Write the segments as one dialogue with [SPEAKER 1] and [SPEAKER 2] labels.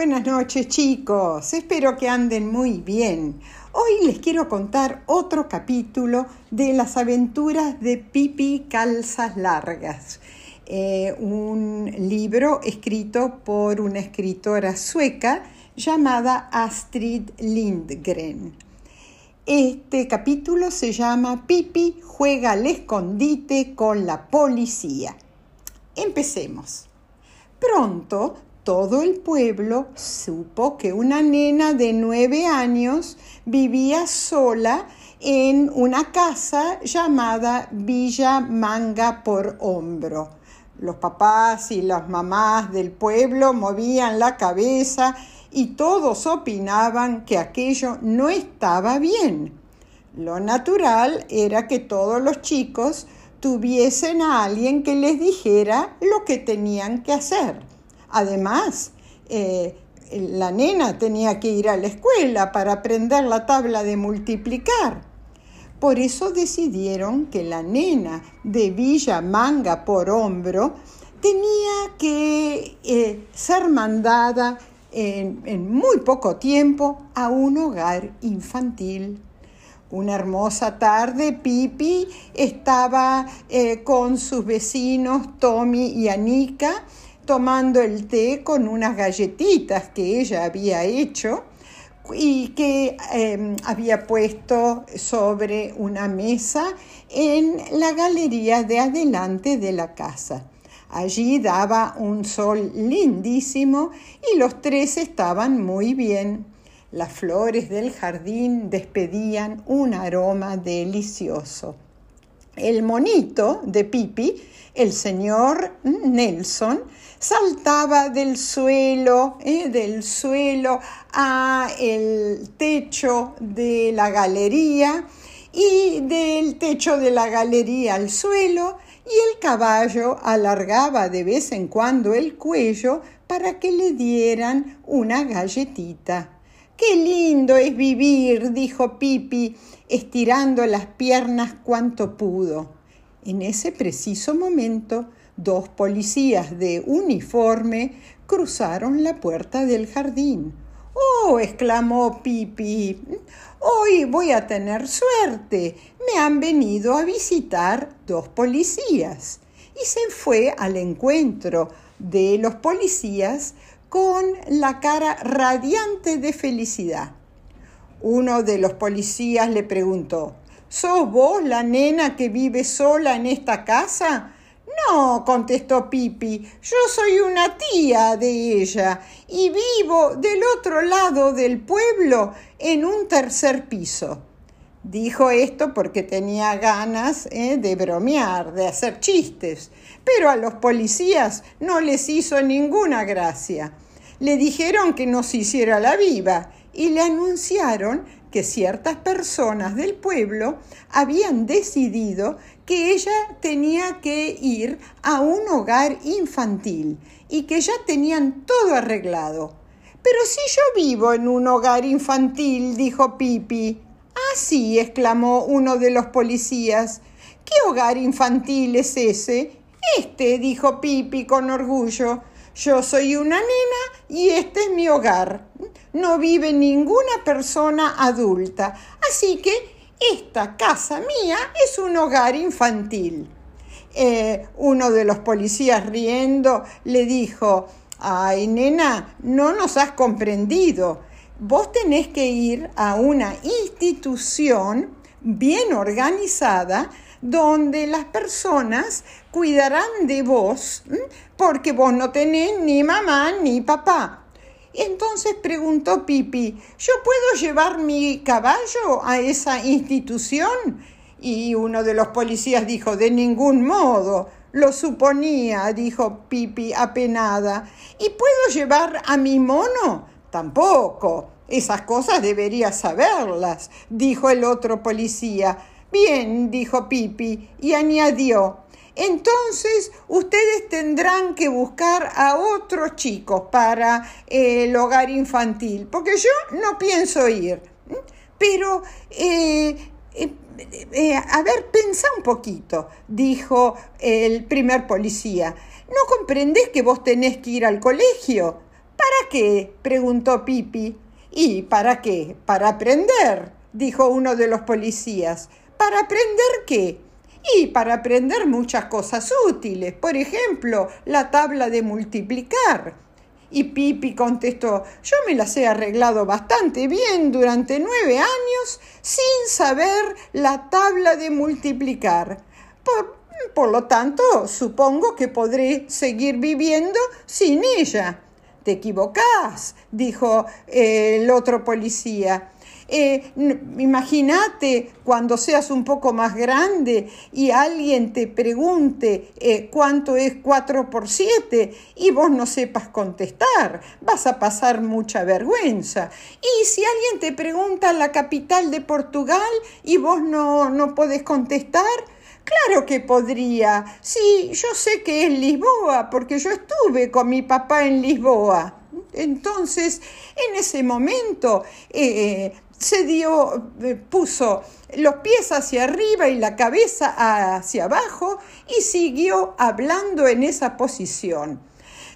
[SPEAKER 1] Buenas noches chicos, espero que anden muy bien. Hoy les quiero contar otro capítulo de las aventuras de Pipi Calzas Largas, eh, un libro escrito por una escritora sueca llamada Astrid Lindgren. Este capítulo se llama Pipi juega al escondite con la policía. Empecemos. Pronto todo el pueblo supo que una nena de nueve años vivía sola en una casa llamada Villa Manga por Hombro. Los papás y las mamás del pueblo movían la cabeza y todos opinaban que aquello no estaba bien. Lo natural era que todos los chicos tuviesen a alguien que les dijera lo que tenían que hacer. Además, eh, la nena tenía que ir a la escuela para aprender la tabla de multiplicar. Por eso decidieron que la nena de Villa Manga por hombro tenía que eh, ser mandada en muy poco tiempo a un hogar infantil. Una hermosa tarde, Pipi estaba eh, con sus vecinos Tommy y Anika tomando el té con unas galletitas que ella había hecho y que em, había puesto sobre una mesa en la galería de adelante de la casa. Allí daba un sol lindísimo y los tres estaban muy bien. Las flores del jardín despedían un aroma delicioso. El monito de Pipi, el señor Nelson, saltaba del suelo, eh, del suelo a el techo de la galería y del techo de la galería al suelo y el caballo alargaba de vez en cuando el cuello para que le dieran una galletita. Qué lindo es vivir, dijo Pipi, estirando las piernas cuanto pudo. En ese preciso momento, dos policías de uniforme cruzaron la puerta del jardín. ¡Oh! exclamó Pipi. Hoy voy a tener suerte. Me han venido a visitar dos policías. Y se fue al encuentro de los policías con la cara radiante de felicidad. Uno de los policías le preguntó, ¿Sos vos la nena que vive sola en esta casa? No, contestó Pipi, yo soy una tía de ella y vivo del otro lado del pueblo en un tercer piso. Dijo esto porque tenía ganas eh, de bromear, de hacer chistes, pero a los policías no les hizo ninguna gracia. Le dijeron que no se hiciera la viva y le anunciaron que ciertas personas del pueblo habían decidido que ella tenía que ir a un hogar infantil y que ya tenían todo arreglado. Pero si yo vivo en un hogar infantil, dijo Pipi. Ah, sí, exclamó uno de los policías. ¿Qué hogar infantil es ese? Este, dijo Pipi con orgullo. Yo soy una nena y este es mi hogar. No vive ninguna persona adulta, así que esta casa mía es un hogar infantil. Eh, uno de los policías riendo le dijo, ay nena, no nos has comprendido vos tenés que ir a una institución bien organizada donde las personas cuidarán de vos porque vos no tenés ni mamá ni papá. Entonces preguntó Pipi, ¿yo puedo llevar mi caballo a esa institución? Y uno de los policías dijo, de ningún modo. Lo suponía, dijo Pipi apenada. ¿Y puedo llevar a mi mono? Tampoco. Esas cosas deberías saberlas, dijo el otro policía. Bien, dijo Pipi, y añadió, entonces ustedes tendrán que buscar a otros chicos para el hogar infantil, porque yo no pienso ir. Pero, eh, eh, eh, a ver, pensa un poquito, dijo el primer policía. ¿No comprendés que vos tenés que ir al colegio? ¿Para qué? preguntó Pipi. ¿Y para qué? Para aprender, dijo uno de los policías. ¿Para aprender qué? Y para aprender muchas cosas útiles, por ejemplo, la tabla de multiplicar. Y Pipi contestó, yo me las he arreglado bastante bien durante nueve años sin saber la tabla de multiplicar. Por, por lo tanto, supongo que podré seguir viviendo sin ella. Te equivocás, dijo eh, el otro policía. Eh, imagínate cuando seas un poco más grande y alguien te pregunte eh, cuánto es 4 por 7 y vos no sepas contestar, vas a pasar mucha vergüenza. Y si alguien te pregunta la capital de Portugal y vos no, no podés contestar, Claro que podría. Sí, yo sé que es Lisboa, porque yo estuve con mi papá en Lisboa. Entonces, en ese momento, eh, se dio, eh, puso los pies hacia arriba y la cabeza hacia abajo y siguió hablando en esa posición.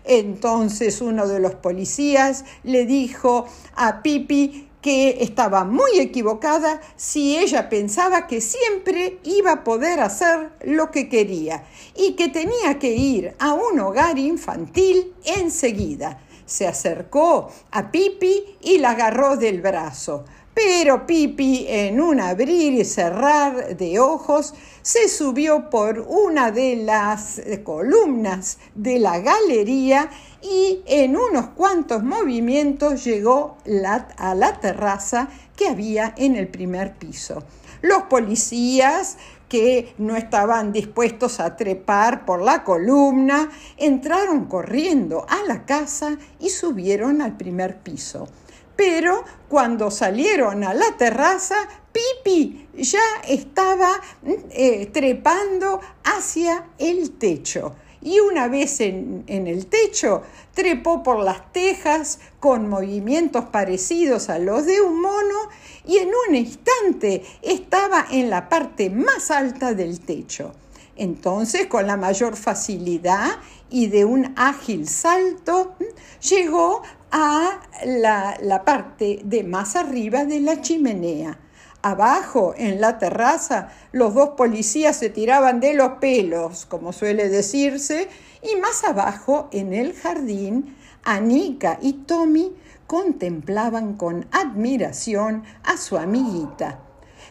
[SPEAKER 1] Entonces uno de los policías le dijo a Pipi que estaba muy equivocada si ella pensaba que siempre iba a poder hacer lo que quería y que tenía que ir a un hogar infantil enseguida. Se acercó a Pipi y la agarró del brazo. Pero Pipi, en un abrir y cerrar de ojos, se subió por una de las columnas de la galería y en unos cuantos movimientos llegó a la terraza que había en el primer piso. Los policías que no estaban dispuestos a trepar por la columna, entraron corriendo a la casa y subieron al primer piso. Pero cuando salieron a la terraza, Pipi ya estaba eh, trepando hacia el techo. Y una vez en, en el techo, trepó por las tejas con movimientos parecidos a los de un mono y en un instante estaba en la parte más alta del techo. Entonces, con la mayor facilidad y de un ágil salto, llegó a la, parte de más arriba de la chimenea. Abajo, en la terraza, los dos policías se tiraban de los pelos, como suele decirse, y más abajo, en el jardín, Anika y Tommy contemplaban con admiración a su amiguita.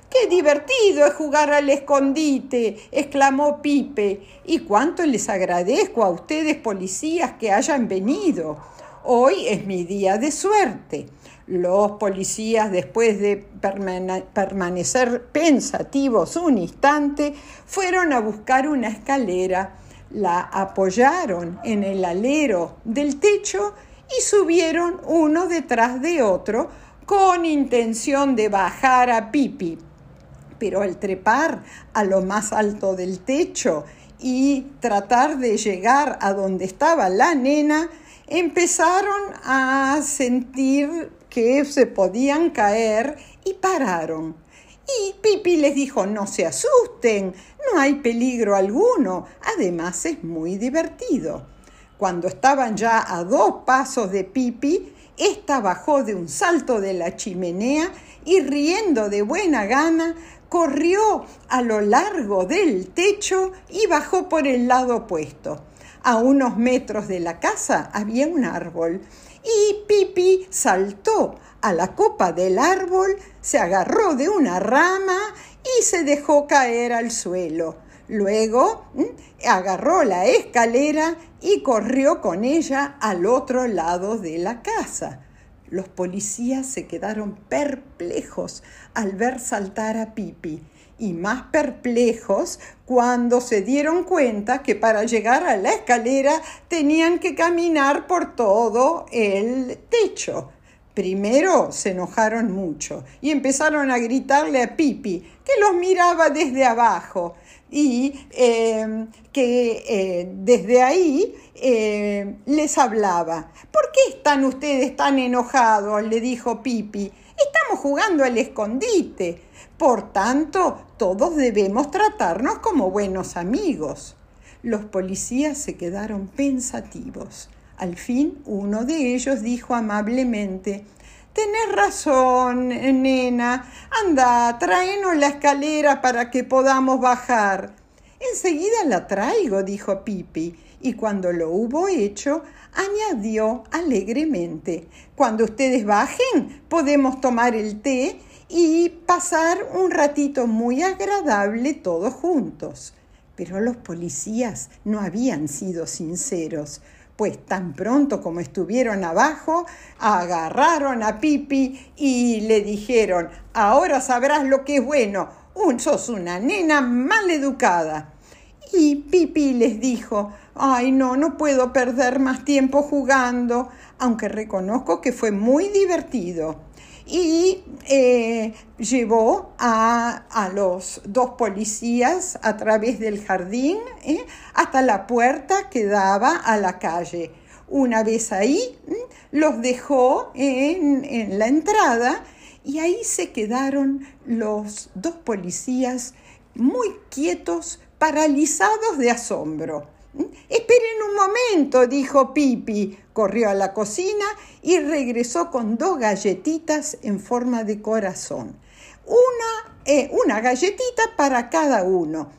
[SPEAKER 1] ¡Qué divertido es jugar al escondite! exclamó Pipe. ¿Y cuánto les agradezco a ustedes, policías, que hayan venido? Hoy es mi día de suerte. Los policías, después de permanecer pensativos un instante, fueron a buscar una escalera, la apoyaron en el alero del techo y subieron uno detrás de otro con intención de bajar a Pipi. Pero al trepar a lo más alto del techo y tratar de llegar a donde estaba la nena, empezaron a sentir que se podían caer y pararon. Y Pipi les dijo, no se asusten, no hay peligro alguno, además es muy divertido. Cuando estaban ya a dos pasos de Pipi, ésta bajó de un salto de la chimenea y riendo de buena gana, corrió a lo largo del techo y bajó por el lado opuesto. A unos metros de la casa había un árbol y Pipi saltó a la copa del árbol, se agarró de una rama y se dejó caer al suelo. Luego agarró la escalera y corrió con ella al otro lado de la casa. Los policías se quedaron perplejos al ver saltar a Pipi y más perplejos cuando se dieron cuenta que para llegar a la escalera tenían que caminar por todo el techo. Primero se enojaron mucho y empezaron a gritarle a Pipi, que los miraba desde abajo y em, que eh, desde ahí em, les hablaba. ¿Por qué están ustedes tan enojados? le dijo Pipi. Estamos jugando al escondite. Por tanto, todos debemos tratarnos como buenos amigos. Los policías se quedaron pensativos. Al fin uno de ellos dijo amablemente, Tenés razón, nena. Anda, tráenos la escalera para que podamos bajar. Enseguida la traigo, dijo Pipi, y cuando lo hubo hecho, añadió alegremente, Cuando ustedes bajen, podemos tomar el té y pasar un ratito muy agradable todos juntos. Pero los policías no habían sido sinceros pues tan pronto como estuvieron abajo, agarraron a Pipi y le dijeron, ahora sabrás lo que es bueno, un, sos una nena mal educada. Y Pipi les dijo, ay no, no puedo perder más tiempo jugando, aunque reconozco que fue muy divertido y eh, llevó a, los dos policías a través del jardín eh, hasta la puerta que daba a la calle. Una vez ahí, los dejó en, en la entrada y ahí se quedaron los dos policías muy quietos, paralizados de asombro. Esperen un momento, dijo Pipi. Corrió a la cocina y regresó con dos galletitas en forma de corazón. Una, eh, una galletita para cada uno.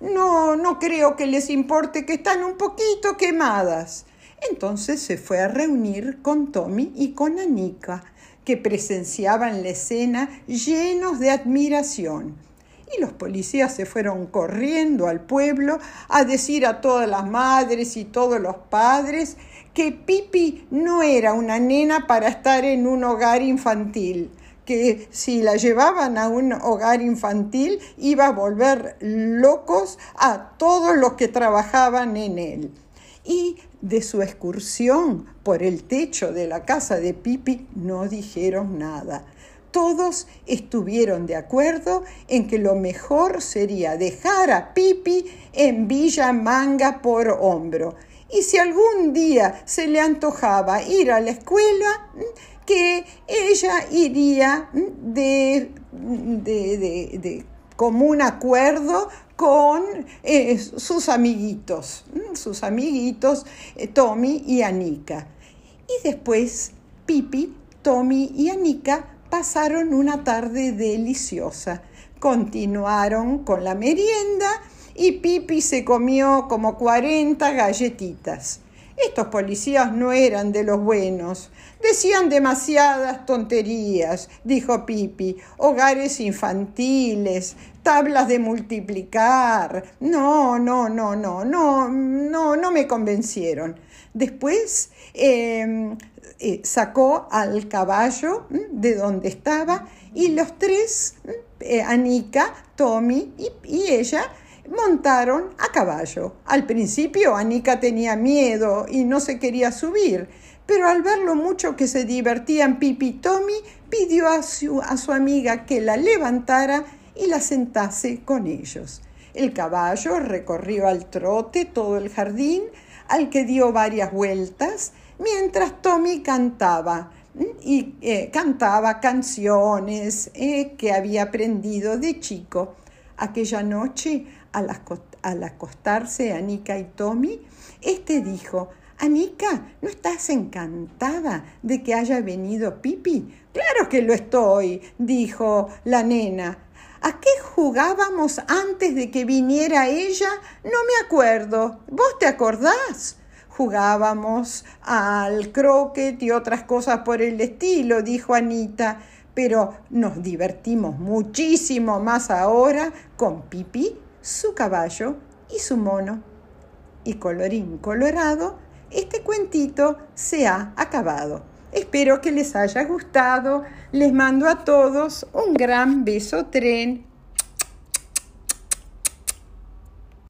[SPEAKER 1] No, no creo que les importe que están un poquito quemadas. Entonces se fue a reunir con Tommy y con Anika, que presenciaban la escena llenos de admiración y los policías se fueron corriendo al pueblo a decir a todas las madres y todos los padres que Pipi no era una nena para estar en un hogar infantil, que si la llevaban a un hogar infantil iba a volver locos a todos los que trabajaban en él. Y de su excursión por el techo de la casa de Pipi no dijeron nada todos estuvieron de acuerdo en que lo mejor sería dejar a Pipi en Villa Manga por hombro. Y si algún día se le antojaba ir a la escuela, que ella iría de, de, común acuerdo con eh, sus amiguitos, sus amiguitos eh, Tommy y Anika. Y después Pipi, Tommy y Anika pasaron una tarde deliciosa. Continuaron con la merienda y Pipi se comió como 40 galletitas. Estos policías no eran de los buenos. Decían demasiadas tonterías, dijo Pipi. Hogares infantiles, tablas de multiplicar. No, no, no, no, no, no, no me convencieron. Después em, eh, sacó al caballo de donde estaba y los tres, eh, Anika, Tommy y, ella, montaron a caballo. Al principio Anika tenía miedo y no se quería subir, pero al ver lo mucho que se divertían Pipi y Tommy, pidió a su, a su amiga que la levantara y la sentase con ellos. El caballo recorrió al trote todo el jardín, al que dio varias vueltas, mientras Tommy cantaba y eh, cantaba canciones eh, que había aprendido de chico. Aquella noche, al, acostarse Anika y Tommy, este dijo, Anika, ¿no estás encantada de que haya venido Pipi? Claro que lo estoy, dijo la nena. ¿A qué jugábamos antes de que viniera ella? No me acuerdo. ¿Vos te acordás? Jugábamos al croquet y otras cosas por el estilo, dijo Anita, pero nos divertimos muchísimo más ahora con Pipi, su caballo y su mono. Y colorín colorado, este cuentito se ha acabado. Espero que les haya gustado. Les mando a todos un gran beso tren.